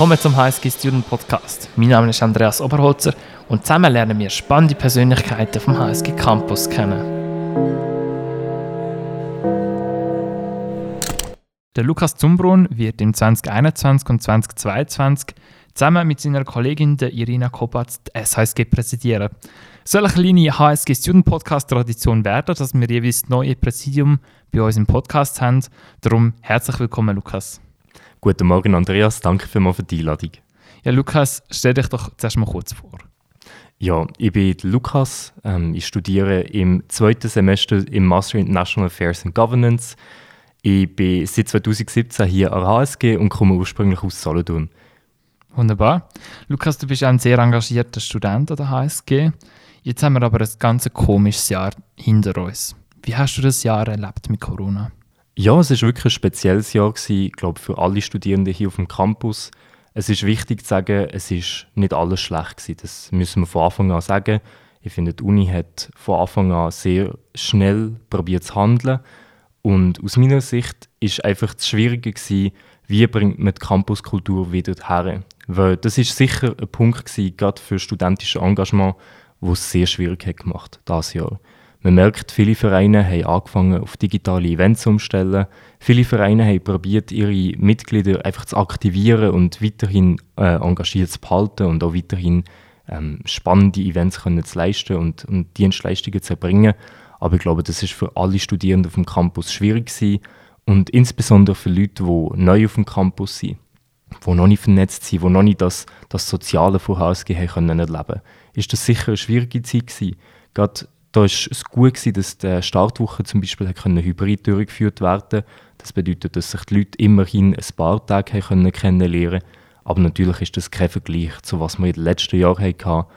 Willkommen zum HSG Student Podcast. Mein Name ist Andreas Oberholzer und zusammen lernen wir spannende Persönlichkeiten vom HSG Campus kennen. Der Lukas Zumbrunn wird im 2021 und 2022 zusammen mit seiner Kollegin der Irina Kopatz die SHSG präsidieren. Soll eine kleine HSG Student Podcast Tradition werden, dass wir jeweils neue Präsidium bei uns im Podcast haben. Darum herzlich willkommen, Lukas. Guten Morgen, Andreas. Danke vielmals für die Einladung. Ja, Lukas, stell dich doch zuerst mal kurz vor. Ja, ich bin Lukas. Ähm, ich studiere im zweiten Semester im Master in International Affairs and Governance. Ich bin seit 2017 hier an HSG und komme ursprünglich aus Solothurn. Wunderbar. Lukas, du bist ein sehr engagierter Student an der HSG. Jetzt haben wir aber ein ganz komisches Jahr hinter uns. Wie hast du das Jahr erlebt mit Corona? Ja, es war wirklich ein spezielles Jahr, gewesen, glaube für alle Studierenden hier auf dem Campus. Es ist wichtig zu sagen, es ist nicht alles schlecht gewesen. Das müssen wir von Anfang an sagen. Ich finde, die Uni hat von Anfang an sehr schnell probiert zu handeln. Und aus meiner Sicht ist einfach das Schwierige gewesen, wie bringt man die Campuskultur wieder her. Weil das ist sicher ein Punkt gewesen, gerade für studentisches Engagement, wo es sehr schwierig hat gemacht das Jahr. Man merkt, viele Vereine haben angefangen, auf digitale Events umzustellen. Viele Vereine haben probiert, ihre Mitglieder einfach zu aktivieren und weiterhin äh, engagiert zu behalten und auch weiterhin ähm, spannende Events können zu leisten und, und Dienstleistungen zu erbringen. Aber ich glaube, das ist für alle Studierenden auf dem Campus schwierig gewesen und insbesondere für Leute, die neu auf dem Campus sind, die noch nicht vernetzt sind, die noch nicht das, das Soziale von HSG haben können erleben, ist das sicher eine schwierige Zeit gewesen. Gerade da war es gut, gewesen, dass die Startwoche zum Beispiel hybrid durchgeführt werden Das bedeutet, dass sich die Leute immerhin ein paar Tage können kennenlernen konnten. Aber natürlich ist das kein Vergleich zu was wir in den letzten Jahren hatten.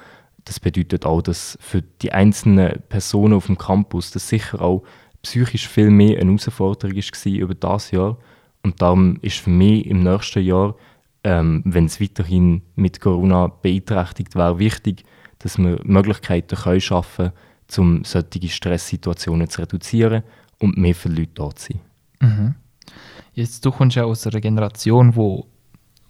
Das bedeutet auch, dass für die einzelnen Personen auf dem Campus das sicher auch psychisch viel mehr eine Herausforderung war über das Jahr. Und darum ist für mich im nächsten Jahr, ähm, wenn es weiterhin mit Corona beeinträchtigt wäre, wichtig, dass wir Möglichkeiten können schaffen können, um solche Stresssituationen zu reduzieren und mehr für Leute da zu sein. Mhm. Jetzt, du kommst ja aus einer Generation, wo,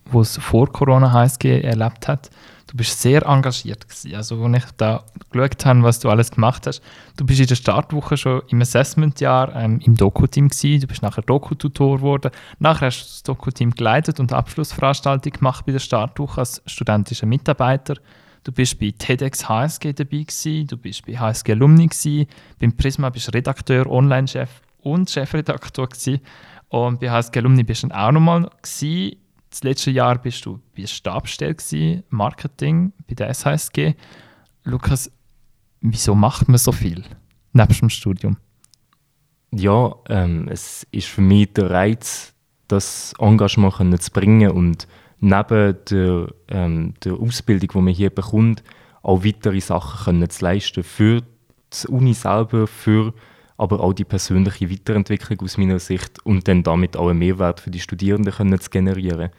wo es vor Corona HSG erlebt hat. Du bist sehr engagiert gewesen. Also, als ich da geschaut habe, was du alles gemacht hast, du bist in der Startwoche schon im Assessmentjahr ähm, im Doku-Team. Du bist nachher Doku-Tutor geworden. Nachher hast du das Doku-Team geleitet und Abschlussveranstaltung gemacht bei der Startwoche als studentischer Mitarbeiter. Du bist bei TEDx HSG dabei gewesen, du bist bei HSG Alumni gewesen, beim Prisma bist du Redakteur, Online-Chef und Chefredaktor gewesen. Und bei HSG Alumni bist du dann auch nochmal. Das letzte Jahr bist du bei Stabstelle gewesen, Marketing bei der SHSG. Lukas, wieso macht man so viel neben dem Studium? Ja, ähm, es ist für mich der Reiz, das Engagement zu bringen und neben der, ähm, der Ausbildung, die man hier bekommt, auch weitere Sachen können zu leisten für die Uni selber, für aber auch die persönliche Weiterentwicklung aus meiner Sicht und dann damit auch einen Mehrwert für die Studierenden können zu generieren.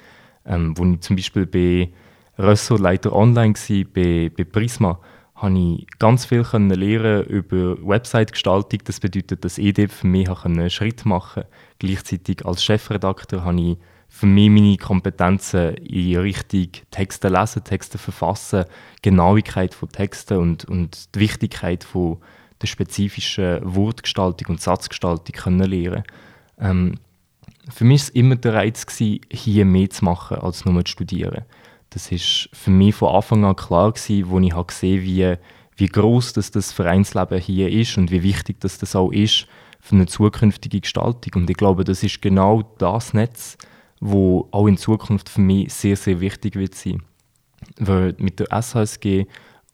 Ähm, wo ich zum Beispiel bei Ressortleiter online war, bei, bei Prisma, habe ich ganz viel können lernen über Website-Gestaltung. Das bedeutet, dass ich für mich einen Schritt machen konnte. Gleichzeitig als Chefredakteur habe ich für mich meine Kompetenzen in Richtung Texte lesen, Texte verfassen, Genauigkeit von Texten und, und die Wichtigkeit von der spezifischen Wortgestaltung und Satzgestaltung können lernen. Ähm, für mich war immer der Reiz, gewesen, hier mehr zu machen, als nur zu studieren. Das ist für mich von Anfang an klar, wo ich habe gesehen wie, wie groß das, das Vereinsleben hier ist und wie wichtig das, das auch ist für eine zukünftige Gestaltung. Und ich glaube, das ist genau das Netz, wo auch in Zukunft für mich sehr, sehr wichtig wird sein. Weil mit der SHSG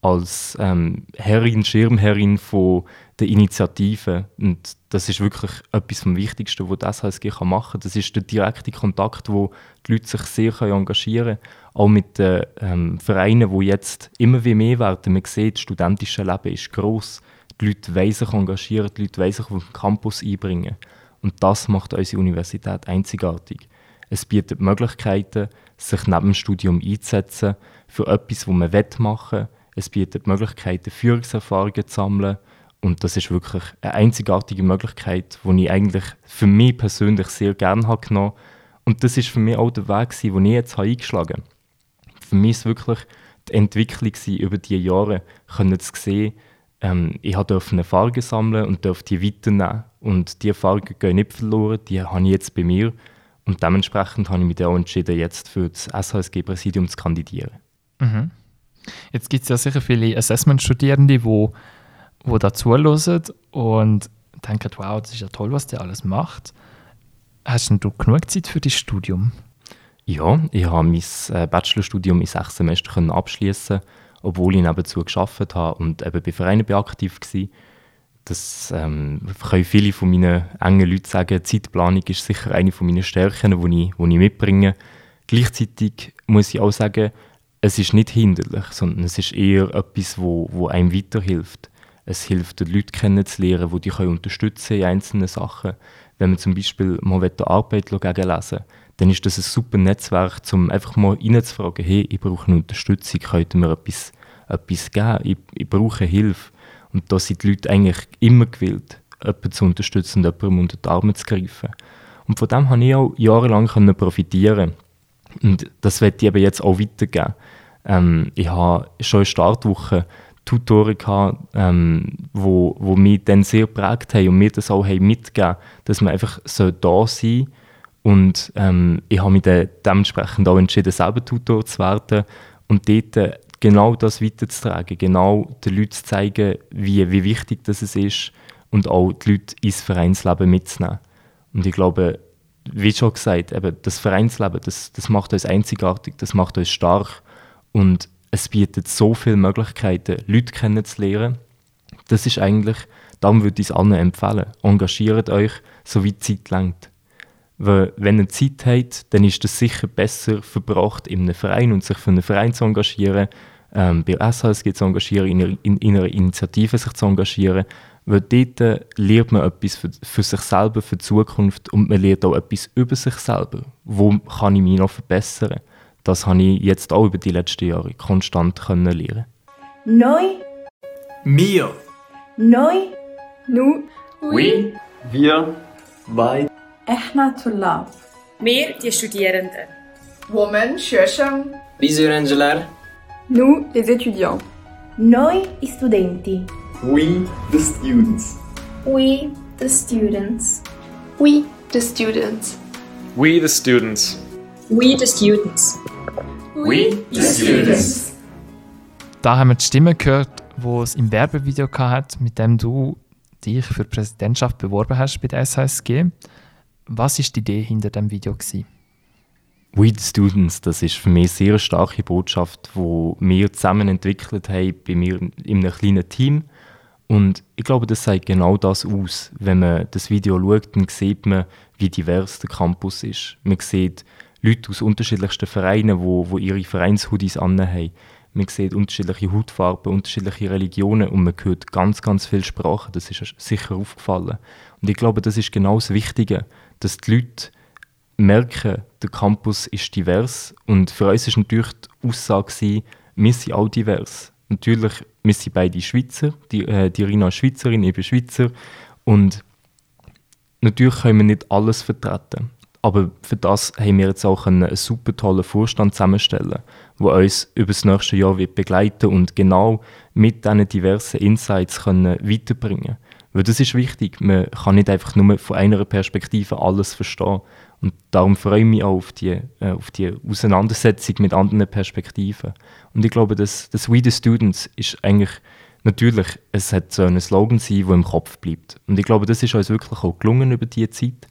als ähm, Herrin, Schirmherrin von der Initiative, und das ist wirklich etwas vom Wichtigsten, was die SHSG machen kann, das ist der direkte Kontakt, wo die Leute sich sehr engagieren können, auch mit den ähm, Vereinen, die jetzt immer mehr werden. Man sieht, das studentische Leben ist gross. Die Leute wollen sich engagieren, die Leute wollen sich auf den Campus einbringen. Und das macht unsere Universität einzigartig. Es bietet Möglichkeiten, sich neben dem Studium einzusetzen für etwas, das man machen will. Es bietet Möglichkeiten, Führungserfahrungen zu sammeln. Und das ist wirklich eine einzigartige Möglichkeit, die ich eigentlich für mich persönlich sehr gerne habe genommen Und das ist für mich auch der Weg, den ich jetzt eingeschlagen habe. Für mich ist wirklich die Entwicklung über die Jahre, können zu sehen, ähm, ich durfte Erfahrungen sammeln und durfte die weiternehmen. Und diese Erfahrungen gehen nicht verloren, die habe ich jetzt bei mir. Und dementsprechend habe ich mich auch entschieden, jetzt für das SHSG-Präsidium zu kandidieren. Mhm. Jetzt gibt es ja sicher viele Assessment-Studierende, die wo, wo da zuhören und denken, wow, das ist ja toll, was der alles macht. Hast du genug Zeit für das Studium? Ja, ich habe mein äh, Bachelorstudium in sechs Semestern abschließen, obwohl ich nebenzu geschafft habe und eben bei Vereinen aktiv war. Das ähm, können viele von meinen engen Leuten sagen. Zeitplanung ist sicher eine von meinen Stärken, die ich, ich mitbringe. Gleichzeitig muss ich auch sagen, es ist nicht hinderlich, sondern es ist eher etwas, wo, wo einem weiterhilft. Es hilft, die Leute kennenzulernen, die dich unterstützen in einzelnen Sachen. Wenn man zum Beispiel mal die Arbeit gegenlesen will, dann ist das ein super Netzwerk, um einfach mal reinzufragen, hey, ich brauche eine Unterstützung, könnt ihr mir etwas, etwas geben? Ich, ich brauche Hilfe. Und da sind die Leute eigentlich immer gewillt, jemanden zu unterstützen und jemandem unter die Arme zu greifen. Und von dem habe ich auch jahrelang profitieren Und das werde ich eben jetzt auch weitergeben. Ähm, ich habe schon in Startwoche Tutoren gehabt, ähm, wo, wo mich dann sehr geprägt haben und mir das auch haben mitgegeben dass man einfach so da sein soll. Und ähm, ich habe mich dann dementsprechend auch entschieden, selber Tutor zu werden und dort genau das weiterzutragen, genau den Leuten zu zeigen, wie, wie wichtig das ist und auch die Leute ins Vereinsleben mitzunehmen. Und ich glaube, wie schon gesagt, eben das Vereinsleben, das, das macht uns einzigartig, das macht uns stark und es bietet so viele Möglichkeiten, Leute kennenzulernen. Das ist eigentlich, darum würde ich es allen empfehlen. Engagiert euch, so wie die Zeit lenkt. Weil, wenn ihr Zeit habt, dann ist es sicher besser verbracht, in einem Verein und sich für einen Verein zu engagieren, ähm, bei SHSG zu engagieren, in einer, in, in einer Initiative sich zu engagieren. Weil dort lernt man etwas für, für, sich selber, für die Zukunft und man lernt auch etwas über sich selber. Wo kann ich mich noch verbessern? das habe ich jetzt auch über die letzten Jahre konstant können lernen. Noi. Mir. Noi. Nu. Oui. Wir. Bei. إحنا طلاب Wir, die Studierenden. Women, Schöschen. Biz öğrenciler. Nous, les étudiants. Noi, i studenti. We, the students. We, the students. We, the students. We, the students. We, the students. We, the students. Da haben wir die Stimme gehört, wo es im Werbevideo hat, mit dem du dich für die Präsidentschaft beworben hast bei der SHSG. Was war die Idee hinter dem Video? Gewesen? We the Students, das ist für mich eine sehr starke Botschaft, die wir zusammen entwickelt haben, bei mir in einem kleinen Team. Und ich glaube, das sagt genau das aus. Wenn man das Video schaut, dann sieht man, wie divers der Campus ist. Man sieht Leute aus unterschiedlichsten Vereinen, wo, wo ihre Vereinshoodies anhaben. Man sieht unterschiedliche Hautfarben, unterschiedliche Religionen und man hört ganz, ganz viele Sprachen. Das ist sicher aufgefallen. Und ich glaube, das ist genau das Wichtige, dass die Leute merken, der Campus ist divers. Und für uns war natürlich die Aussage, wir sind auch divers. Natürlich, wir sind beide Schweizer. Die, äh, die Rina ist Schweizerin, ich bin Schweizer. Und natürlich können wir nicht alles vertreten. Aber für das haben wir jetzt auch einen super tollen Vorstand zusammenstellen, der uns über das nächste Jahr wird begleiten und genau mit diesen diversen Insights können weiterbringen Weil das ist wichtig. Man kann nicht einfach nur von einer Perspektive alles verstehen. Und darum freue ich mich auch auf die, äh, auf die Auseinandersetzung mit anderen Perspektiven. Und ich glaube, dass das We the Students ist eigentlich natürlich, es hat so ein Slogan sein, der im Kopf bleibt. Und ich glaube, das ist uns wirklich auch gelungen über diese Zeit.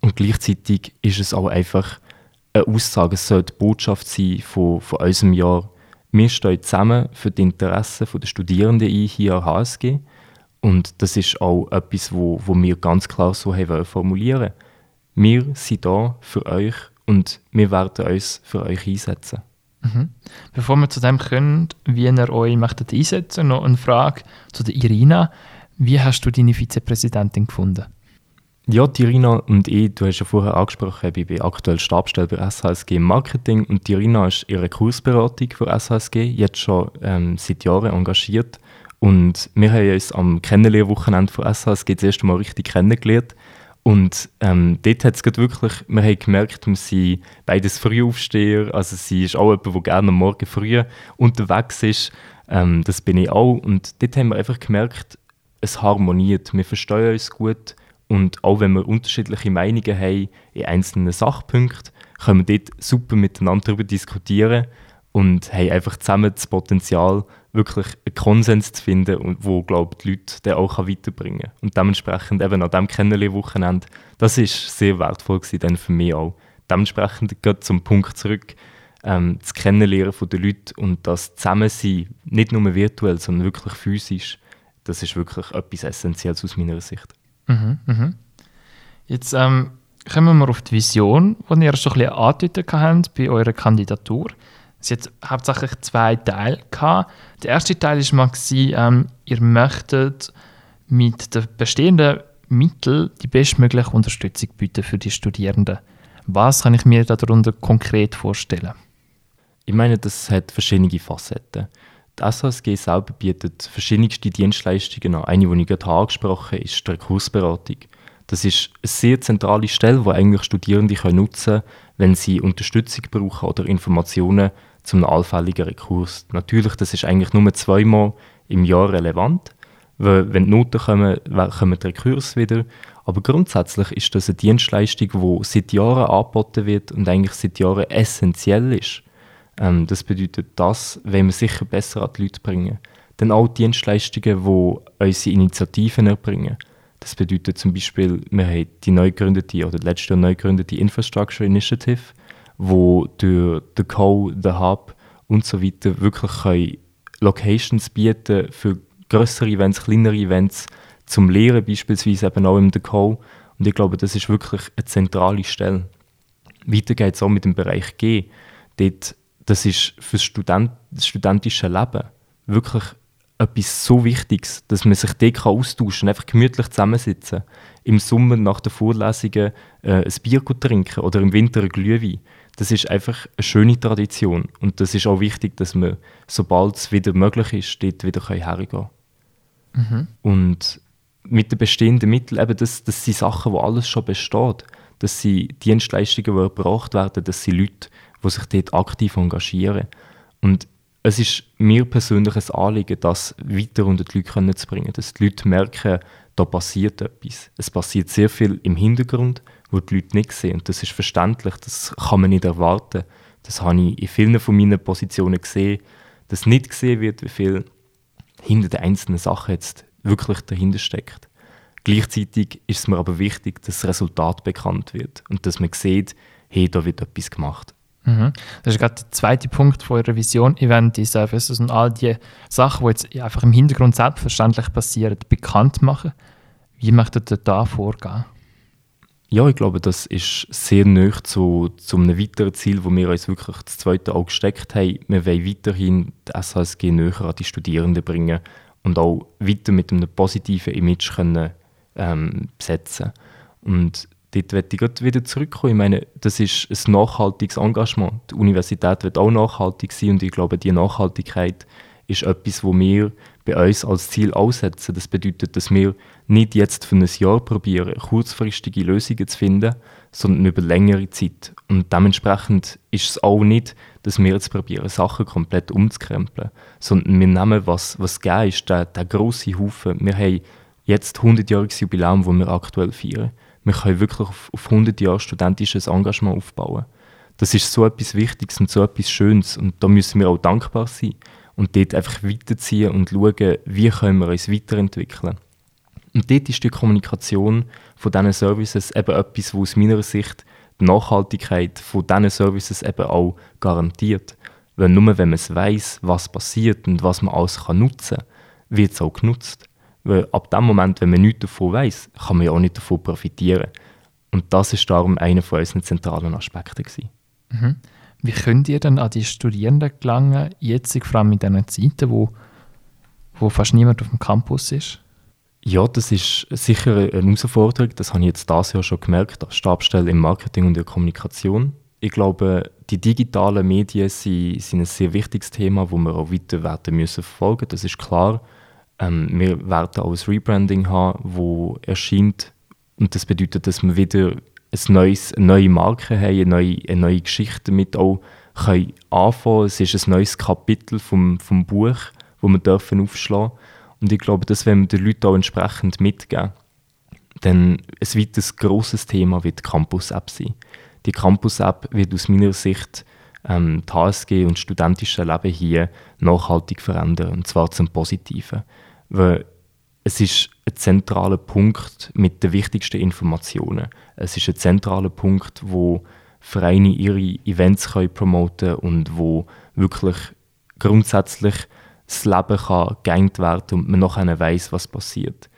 Und gleichzeitig ist es auch einfach eine Aussage, es soll die Botschaft sein von, von unserem Jahr. Wir stehen zusammen für die Interessen der Studierenden hier an HSG. Und das ist auch etwas, wo, wo wir ganz klar so haben formulieren Wir sind da für euch und wir werden uns für euch einsetzen. Mhm. Bevor wir zu dem kommen, wie ihr euch möchtet einsetzen, noch eine Frage zu der Irina. Wie hast du deine Vizepräsidentin gefunden? Ja, die Irina und ich, du hast ja vorher angesprochen, ich bin aktuell Stabstelle bei SHSG Marketing und die Irina ist ihre Kursberatung für SHSG, jetzt schon ähm, seit Jahren engagiert. Und wir haben uns am Kennenlernwochenende von SHSG das erste Mal richtig kennengelernt. Und ähm, dort hat es wirklich, wir haben gemerkt, wir sind beides Frühaufsteher, also sie ist auch jemand, der gerne am Morgen früh unterwegs ist, ähm, das bin ich auch. Und dort haben wir einfach gemerkt, es harmoniert, wir verstehen uns gut und auch wenn wir unterschiedliche Meinungen haben in einzelnen Sachpunkten, können wir dort super miteinander darüber diskutieren und haben einfach zusammen das Potenzial, wirklich einen Konsens zu finden, und wo glaube die Leute dann auch weiterbringen kann. Und dementsprechend eben an diesem Kennenlernen-Wochenende, das ist sehr wertvoll dann für mich auch. Dementsprechend geht zum Punkt zurück, ähm, das Kennenlernen der Leute und das Zusammensein, nicht nur virtuell, sondern wirklich physisch, das ist wirklich etwas Essentielles aus meiner Sicht. Mhm, mh. Jetzt ähm, kommen wir auf die Vision, die ihr schon ein bisschen angedeutet habt bei eurer Kandidatur. Es hat hauptsächlich zwei Teile gehabt. Der erste Teil war mal, ähm, ihr möchtet mit den bestehenden Mitteln die bestmögliche Unterstützung bieten für die Studierenden. Was kann ich mir darunter konkret vorstellen? Ich meine, das hat verschiedene Facetten. Die SHSG selber bietet verschiedenste Dienstleistungen an. Eine, die ich gerade angesprochen habe, ist die Rekursberatung. Das ist eine sehr zentrale Stelle, die eigentlich Studierende nutzen können, wenn sie Unterstützung brauchen oder Informationen zum allfälligen Rekurs. Natürlich, das ist eigentlich nur zweimal im Jahr relevant. Weil, wenn die Noten kommen, kommen die Rekurs wieder. Aber grundsätzlich ist das eine Dienstleistung, die seit Jahren angeboten wird und eigentlich seit Jahren essentiell ist. Ähm, das bedeutet, das wenn wir sicher besser an die Leute bringen. Dann auch Dienstleistungen, die unsere Initiativen erbringen. Das bedeutet zum Beispiel, wir haben die neu gegründete oder letztes Jahr neu gegründete Infrastructure Initiative, wo durch den Co, den Hub und so weiter wirklich Locations bieten für größere Events, kleinere Events, zum Lehren beispielsweise eben auch im The Co. Und ich glaube, das ist wirklich eine zentrale Stelle. Weiter geht es auch mit dem Bereich G. Dort, das ist für das, Student, das studentische Leben wirklich etwas so Wichtiges, dass man sich dort austauschen kann, einfach gemütlich zusammensitzen. Im Sommer nach den Vorlesungen äh, ein Bier trinken oder im Winter ein Glühwein. Das ist einfach eine schöne Tradition. Und das ist auch wichtig, dass man, sobald es wieder möglich ist, dort wieder hergehen kann. Mhm. Und mit den bestehenden Mitteln, eben das, das sind Sachen, wo alles schon besteht. Das sind Dienstleistungen, die erbracht werden, das sind Leute, die sich dort aktiv engagieren. Und es ist mir persönlich ein Anliegen, das weiter unter die Leute zu bringen, dass die Leute merken, da passiert etwas. Es passiert sehr viel im Hintergrund, wo die Leute nicht sehen. Und das ist verständlich, das kann man nicht erwarten. Das habe ich in vielen von meinen Positionen gesehen, dass nicht gesehen wird, wie viel hinter den einzelnen Sachen jetzt wirklich dahinter steckt. Gleichzeitig ist es mir aber wichtig, dass das Resultat bekannt wird und dass man sieht, hey, da wird etwas gemacht. Mhm. Das ist gerade der zweite Punkt von eurer Vision, Event Services und all die Sachen, die jetzt einfach im Hintergrund selbstverständlich passieren, bekannt machen. Wie möchtet ihr da vorgehen? Ja, ich glaube, das ist sehr nah zu, zu einem weiteren Ziel, wo wir uns wirklich das zweite Auge gesteckt haben. Wir wollen weiterhin die SHSG näher an die Studierenden bringen und auch weiter mit einem positiven Image können, ähm, besetzen Und dort möchte ich wieder zurückkommen. Ich meine, das ist ein nachhaltiges Engagement. Die Universität wird auch nachhaltig sein und ich glaube, die Nachhaltigkeit ist etwas, wo wir bei uns als Ziel aussetzen. Das bedeutet, dass wir nicht jetzt für ein Jahr probieren, kurzfristige Lösungen zu finden, sondern über längere Zeit. Und dementsprechend ist es auch nicht, dass wir jetzt probieren, Sachen komplett umzukrempeln, sondern wir nehmen, was, was gegeben ist, der, der grosse Haufen. Wir haben jetzt 100-jähriges Jubiläum, das wir aktuell feiern wir können wirklich auf, auf 100 Jahre studentisches Engagement aufbauen. Das ist so etwas Wichtiges und so etwas Schönes und da müssen wir auch dankbar sein und dort einfach weiterziehen und schauen, wie können wir uns weiterentwickeln. Und dort ist die Kommunikation von diesen Services eben etwas, wo aus meiner Sicht die Nachhaltigkeit von diesen Services eben auch garantiert. Weil nur wenn man es weiß, was passiert und was man alles kann nutzen kann, wird es auch genutzt. Weil ab dem Moment, wenn man nichts davon weiß, kann man ja auch nicht davon profitieren. Und das ist darum einer von unseren zentralen Aspekten. Mhm. Wie könnt ihr denn an die Studierenden gelangen, jetzt vor allem in diesen Zeiten, wo, wo fast niemand auf dem Campus ist? Ja, das ist sicher eine Herausforderung. Das habe ich jetzt dieses Jahr schon gemerkt, als Stabstelle im Marketing und der Kommunikation. Ich glaube, die digitalen Medien sind, sind ein sehr wichtiges Thema, das wir auch weiter werden müssen verfolgen. Das ist klar. Ähm, wir werden auch ein Rebranding haben, wo erscheint Und das bedeutet, dass wir wieder ein neues, eine neue Marke haben, eine neue, eine neue Geschichte damit auch können anfangen Es ist ein neues Kapitel vom, vom Buch, das wir dürfen aufschlagen Und ich glaube, das werden wir den Leuten auch entsprechend mitgeben. Denn ein weiteres grosses Thema wird die Campus-App sein. Die Campus-App wird aus meiner Sicht ähm, die HSG und das studentische Leben hier nachhaltig verändern, und zwar zum Positiven. Weil es ist ein zentraler Punkt mit den wichtigsten Informationen. Es ist ein zentraler Punkt, wo Vereine ihre Events können promoten und wo wirklich grundsätzlich das Leben kann geengt werden und man nachher weiß, was passiert.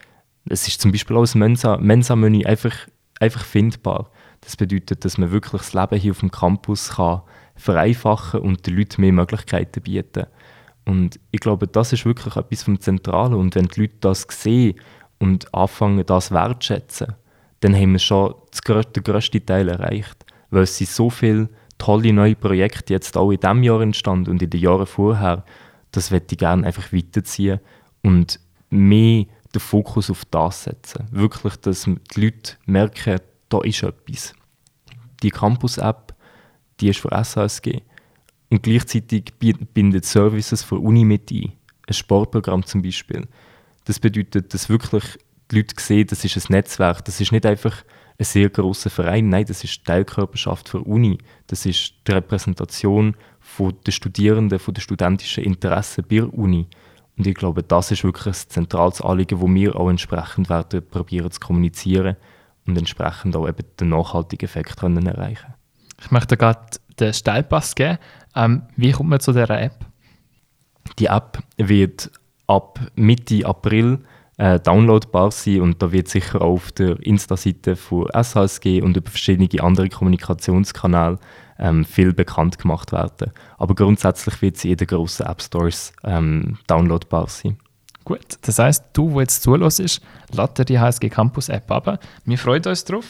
Es ist zum Beispiel auch das Mensa-Menü Mensa einfach, einfach findbar. Das bedeutet, dass man wirklich das Leben hier auf dem Campus kann vereinfachen und den Leuten mehr Möglichkeiten bieten. Und ich glaube, das ist wirklich etwas vom Zentralen. Und wenn die Leute das sehen und anfangen, das wertschätzen, dann haben wir schon den grössten Teil erreicht. Weil es sind so viele tolle neue Projekte jetzt auch in diesem Jahr entstanden und in den Jahren vorher. Das möchte ich gerne einfach weiterziehen und mehr den Fokus auf das setzen. Wirklich, dass die Leute merken, da ist etwas. Die Campus-App, die ist für SHSG. Und gleichzeitig bindet Services für Uni mit ein. Ein Sportprogramm zum Beispiel. Das bedeutet, dass wirklich die Leute sehen, das ist ein Netzwerk. Das ist nicht einfach ein sehr großer Verein. Nein, das ist Teilkörperschaft für Uni. Das ist die Repräsentation der Studierenden, von der studentischen Interessen bei der Uni. Und ich glaube, das ist wirklich ein zentrales Anliegen, wo wir auch entsprechend werden probieren zu kommunizieren und entsprechend auch eben den nachhaltigen Effekt können erreichen Ich möchte gerade den Steilpass geben. Ähm, wie kommt man zu dieser App? Die App wird ab Mitte April äh, downloadbar sein und da wird sicher auch auf der Insta-Seite von SHSG und über verschiedene andere Kommunikationskanäle ähm, viel bekannt gemacht werden. Aber grundsätzlich wird sie in den grossen App Stores ähm, downloadbar sein. Gut, das heisst, du, der jetzt zuhörst, lad dir die HSG Campus App ab. Wir freuen uns drauf.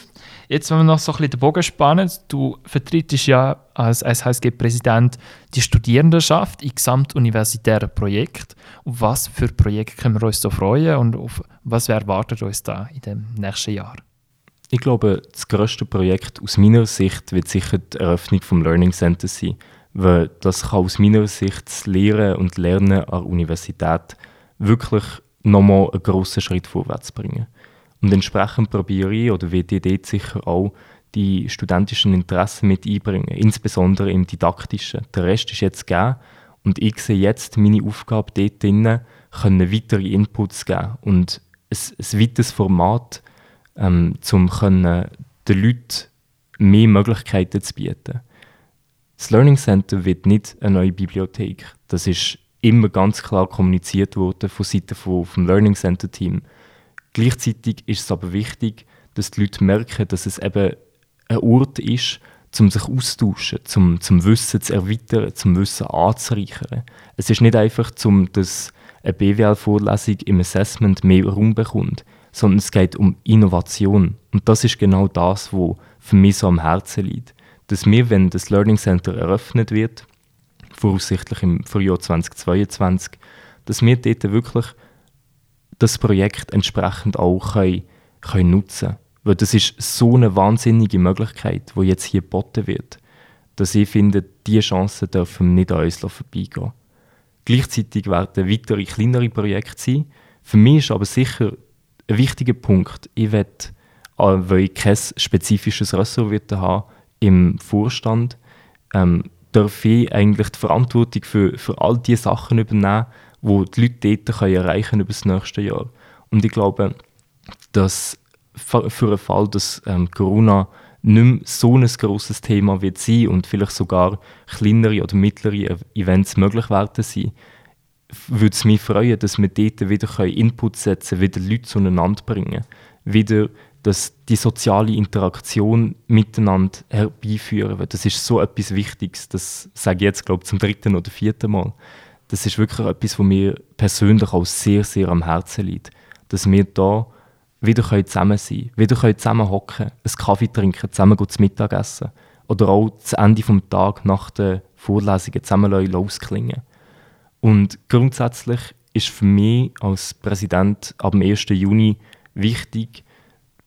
Jetzt, wenn wir noch so ein bisschen den Bogen spannen, du vertrittst ja als, als HSG-Präsident die Studierendenschaft in gesamtuniversitären Projekten. Auf was für Projekte können wir uns so freuen und auf was erwartet uns da in dem nächsten Jahr? Ich glaube, das grösste Projekt aus meiner Sicht wird sicher die Eröffnung des Learning Center sein, weil das kann aus meiner Sicht das Lehren und Lernen an der Universität wirklich nochmal einen grossen Schritt vorwärts bringen. Und entsprechend probiere ich oder ich dort sicher auch die studentischen Interessen mit einbringen, insbesondere im Didaktischen. Der Rest ist jetzt gegeben und ich sehe jetzt meine Aufgabe dort drinnen, können weitere Inputs geben und ein, ein weiteres Format, ähm, um den Leuten mehr Möglichkeiten zu bieten. Das Learning Center wird nicht eine neue Bibliothek. Das ist immer ganz klar kommuniziert worden von Seiten vom Learning Center Team. Gleichzeitig ist es aber wichtig, dass die Leute merken, dass es eben ein Ort ist, um sich austauschen, zum, zum Wissen zu erweitern, zum Wissen anzureichern. Es ist nicht einfach, um dass eine BWL-Vorlesung im Assessment mehr Raum bekommt, sondern es geht um Innovation. Und das ist genau das, was für mich so am Herzen liegt. Dass wir, wenn das Learning Center eröffnet wird, voraussichtlich im Frühjahr 2022, dass wir dort wirklich das Projekt entsprechend auch können, können nutzen können. Weil das ist so eine wahnsinnige Möglichkeit, die jetzt hier geboten wird, dass ich finde, diese Chancen dürfen nicht an uns vorbeigehen. Gleichzeitig werden weitere kleinere Projekte sein. Für mich ist aber sicher ein wichtiger Punkt, ich will, äh, weil ich kein spezifisches Ressort haben im Vorstand, ähm, darf ich eigentlich die Verantwortung für, für all diese Sachen übernehmen, die die Leute dort können erreichen über das nächste Jahr. Und ich glaube, dass für einen Fall, dass ähm, Corona nicht mehr so ein grosses Thema wird sein und vielleicht sogar kleinere oder mittlere Events möglich werden sein, würde es mich freuen, dass wir dort wieder Input setzen können, wieder Leute zueinander bringen, wieder dass die soziale Interaktion miteinander herbeiführen. Das ist so etwas Wichtiges. Das sage ich jetzt, glaube ich, zum dritten oder vierten Mal. Das ist wirklich etwas, was mir persönlich auch sehr, sehr am Herzen liegt. Dass wir da wieder zusammen sein können, wieder zusammen hocken, einen Kaffee trinken, zusammen zu Mittag essen. Oder auch zu Ende des Tages nach den Vorlesungen zusammen losklingen. Und grundsätzlich ist für mich als Präsident ab dem 1. Juni wichtig,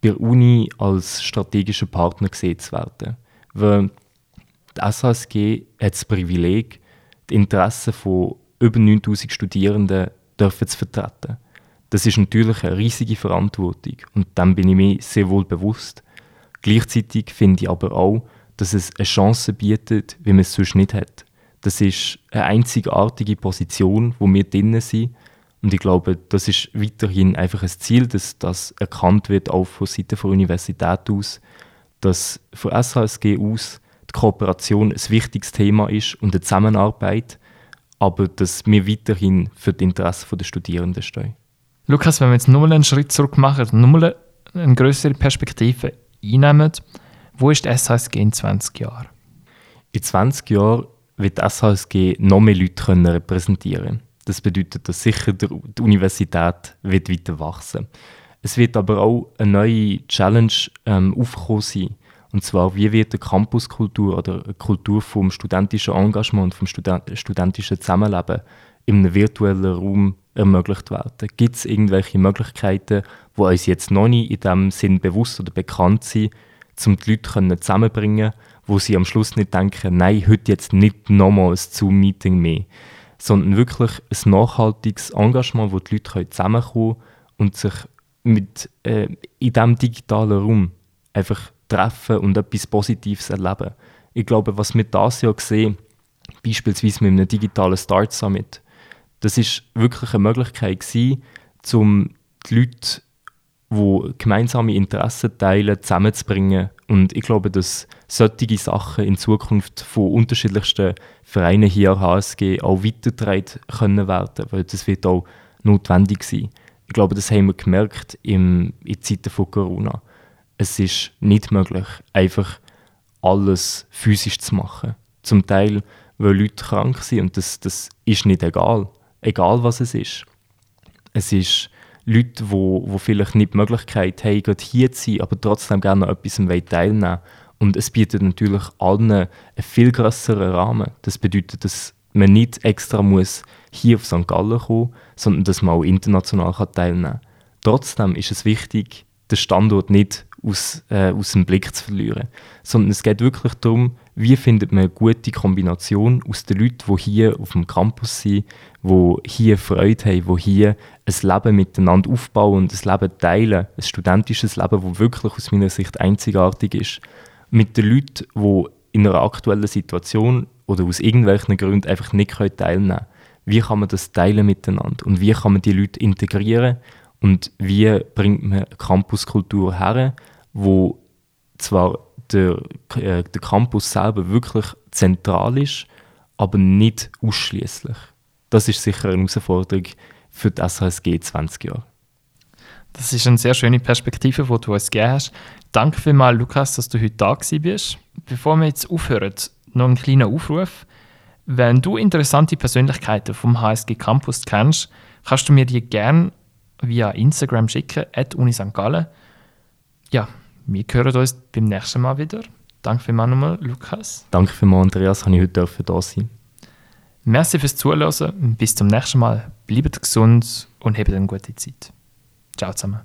bei der Uni als strategischer Partner gesehen zu werden. Weil die SHSG hat das Privileg, die Interessen von über 9000 Studierenden dürfen zu vertreten. Das ist natürlich eine riesige Verantwortung und dem bin ich mir sehr wohl bewusst. Gleichzeitig finde ich aber auch, dass es eine Chance bietet, wie man es sonst nicht hat. Das ist eine einzigartige Position, wo wir drinnen sind. Und ich glaube, das ist weiterhin einfach ein Ziel, dass das erkannt wird, auch von Seiten der Universität aus, dass von SHSG aus die Kooperation ein wichtiges Thema ist und die Zusammenarbeit, aber dass wir weiterhin für die Interessen der Studierenden stehen. Lukas, wenn wir jetzt nochmal einen Schritt zurück machen, nochmal eine größere Perspektive einnehmen, wo ist die SHSG in 20 Jahren? In 20 Jahren wird die SHSG noch mehr Leute können repräsentieren Das bedeutet, dass sicher die Universität wird weiter wachsen Es wird aber auch eine neue Challenge ähm, aufgekommen sein. Und zwar, wie wird eine Campuskultur oder eine Kultur vom studentischen Engagement und vom Studen studentischen Zusammenleben im virtuellen Raum ermöglicht werden? Gibt es irgendwelche Möglichkeiten, die uns jetzt noch nicht in dem Sinn bewusst oder bekannt sind, um die Leute zusammenzubringen, wo sie am Schluss nicht denken, nein, heute jetzt nicht nochmal ein Zoom-Meeting mehr, sondern wirklich ein nachhaltiges Engagement, wo die Leute zusammenkommen können und sich mit, äh, in diesem digitalen Raum einfach treffen und etwas Positives erleben. Ich glaube, was wir das Jahr sehen, beispielsweise mit einem digitalen Start Summit, das ist wirklich eine Möglichkeit gewesen, um die Leute wo gemeinsame Interessen teilen, zusammenzubringen. Und ich glaube, dass solche Sachen in Zukunft von unterschiedlichsten Vereinen hier an HSG auch weitergetragen können werden, weil das wird auch notwendig sein. Ich glaube, das haben wir gemerkt in Zeiten von Corona. Es ist nicht möglich, einfach alles physisch zu machen. Zum Teil, weil Leute krank sind und das, das ist nicht egal. Egal, was es ist. Es ist Leute, die wo, wo vielleicht nicht die Möglichkeit haben, gerade hier zu sein, aber trotzdem gerne an etwas teilnehmen Und es bietet natürlich allen einen viel größeren Rahmen. Das bedeutet, dass man nicht extra muss hier auf St. Gallen kommen sondern dass man auch international teilnehmen kann. Trotzdem ist es wichtig, den Standort nicht aus, äh, aus dem Blick zu verlieren, sondern es geht wirklich darum, wie findet man eine gute Kombination aus den Leuten, die hier auf dem Campus sind, die hier Freude haben, die hier ein Leben miteinander aufbauen und ein Leben teilen, ein studentisches Leben, das wirklich aus meiner Sicht einzigartig ist, mit den Leuten, die in einer aktuellen Situation oder aus irgendwelchen Gründen einfach nicht teilnehmen können. Wie kann man das teilen miteinander? Und wie kann man die Leute integrieren? Und wie bringt man Campuskultur her, wo zwar der, äh, der Campus selber wirklich zentral ist, aber nicht ausschließlich. Das ist sicher eine Herausforderung für die SHSG 20 Jahre. Das ist eine sehr schöne Perspektive, die du uns gegeben hast. Danke vielmals, Lukas, dass du heute da bist. Bevor wir jetzt aufhören, noch einen kleinen Aufruf. Wenn du interessante Persönlichkeiten vom HSG Campus kennst, kannst du mir die gerne via Instagram schicken, at Uni St. Gallen. Ja, wir hören uns beim nächsten Mal wieder. Danke vielmals nochmal, Lukas. Danke vielmals, Andreas, dass ich heute da sein Merci fürs Zuhören. Bis zum nächsten Mal. Bleibt gesund und habt eine gute Zeit. Ciao zusammen.